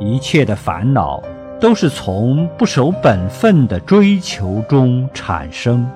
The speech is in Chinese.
一切的烦恼都是从不守本分的追求中产生。